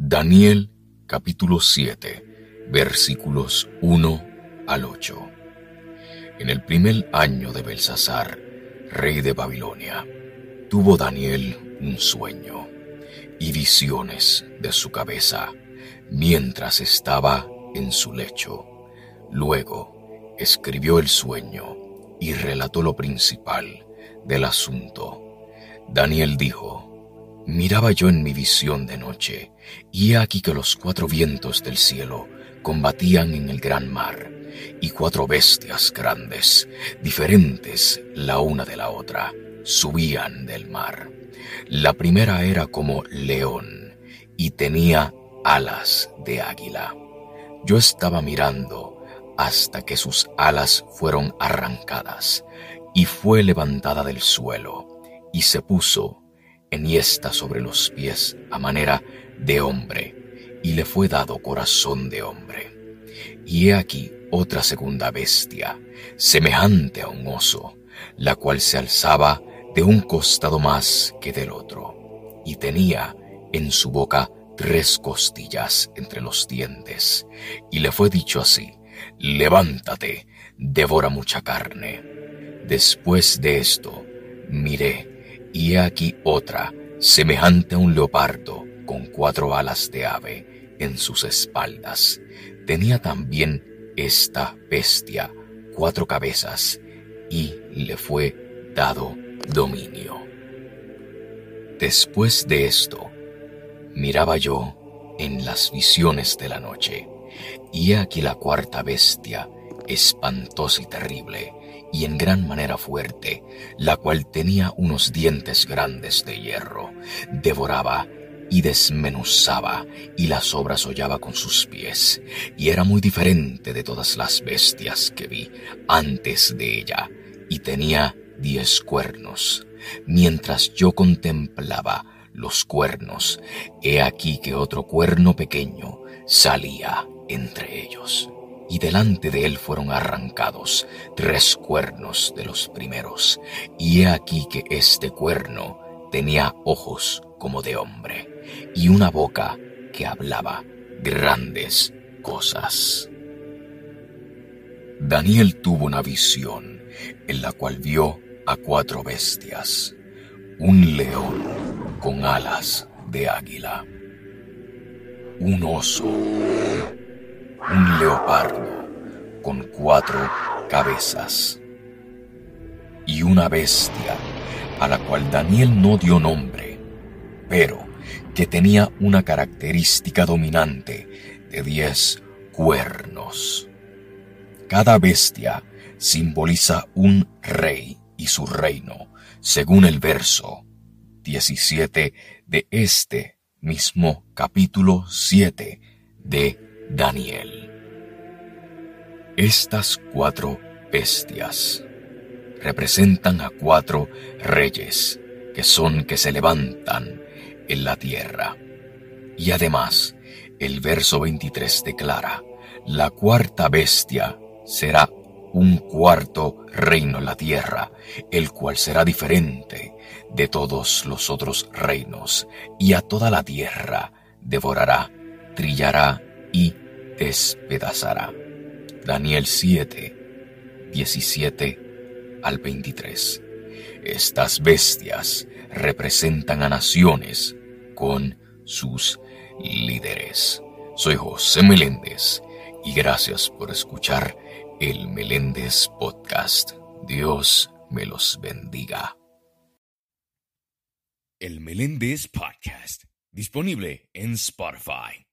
Daniel capítulo 7 versículos 1 al 8. En el primer año de Belsasar, rey de Babilonia, tuvo Daniel un sueño y visiones de su cabeza mientras estaba en su lecho. Luego escribió el sueño y relató lo principal del asunto. Daniel dijo, Miraba yo en mi visión de noche, y he aquí que los cuatro vientos del cielo combatían en el gran mar, y cuatro bestias grandes, diferentes la una de la otra, subían del mar. La primera era como león, y tenía alas de águila. Yo estaba mirando hasta que sus alas fueron arrancadas, y fue levantada del suelo, y se puso enhiesta sobre los pies a manera de hombre, y le fue dado corazón de hombre. Y he aquí otra segunda bestia, semejante a un oso, la cual se alzaba de un costado más que del otro, y tenía en su boca tres costillas entre los dientes, y le fue dicho así, levántate, devora mucha carne. Después de esto, miré, y he aquí otra, semejante a un leopardo, con cuatro alas de ave en sus espaldas. Tenía también esta bestia cuatro cabezas, y le fue dado dominio. Después de esto, miraba yo en las visiones de la noche, y aquí la cuarta bestia, espantosa y terrible, y en gran manera fuerte, la cual tenía unos dientes grandes de hierro, devoraba y desmenuzaba y las obras hollaba con sus pies, y era muy diferente de todas las bestias que vi antes de ella, y tenía diez cuernos. Mientras yo contemplaba los cuernos, he aquí que otro cuerno pequeño salía entre ellos y delante de él fueron arrancados tres cuernos de los primeros, y he aquí que este cuerno tenía ojos como de hombre, y una boca que hablaba grandes cosas. Daniel tuvo una visión en la cual vio a cuatro bestias, un león con alas de águila, un oso, un leopardo con cuatro cabezas y una bestia a la cual Daniel no dio nombre, pero que tenía una característica dominante de diez cuernos. Cada bestia simboliza un rey y su reino, según el verso 17 de este mismo capítulo 7 de Daniel. Estas cuatro bestias representan a cuatro reyes que son que se levantan en la tierra. Y además, el verso 23 declara, la cuarta bestia será un cuarto reino en la tierra, el cual será diferente de todos los otros reinos, y a toda la tierra devorará, trillará y despedazará. Daniel 7, 17 al 23. Estas bestias representan a naciones con sus líderes. Soy José Meléndez y gracias por escuchar el Meléndez Podcast. Dios me los bendiga. El Meléndez Podcast, disponible en Spotify.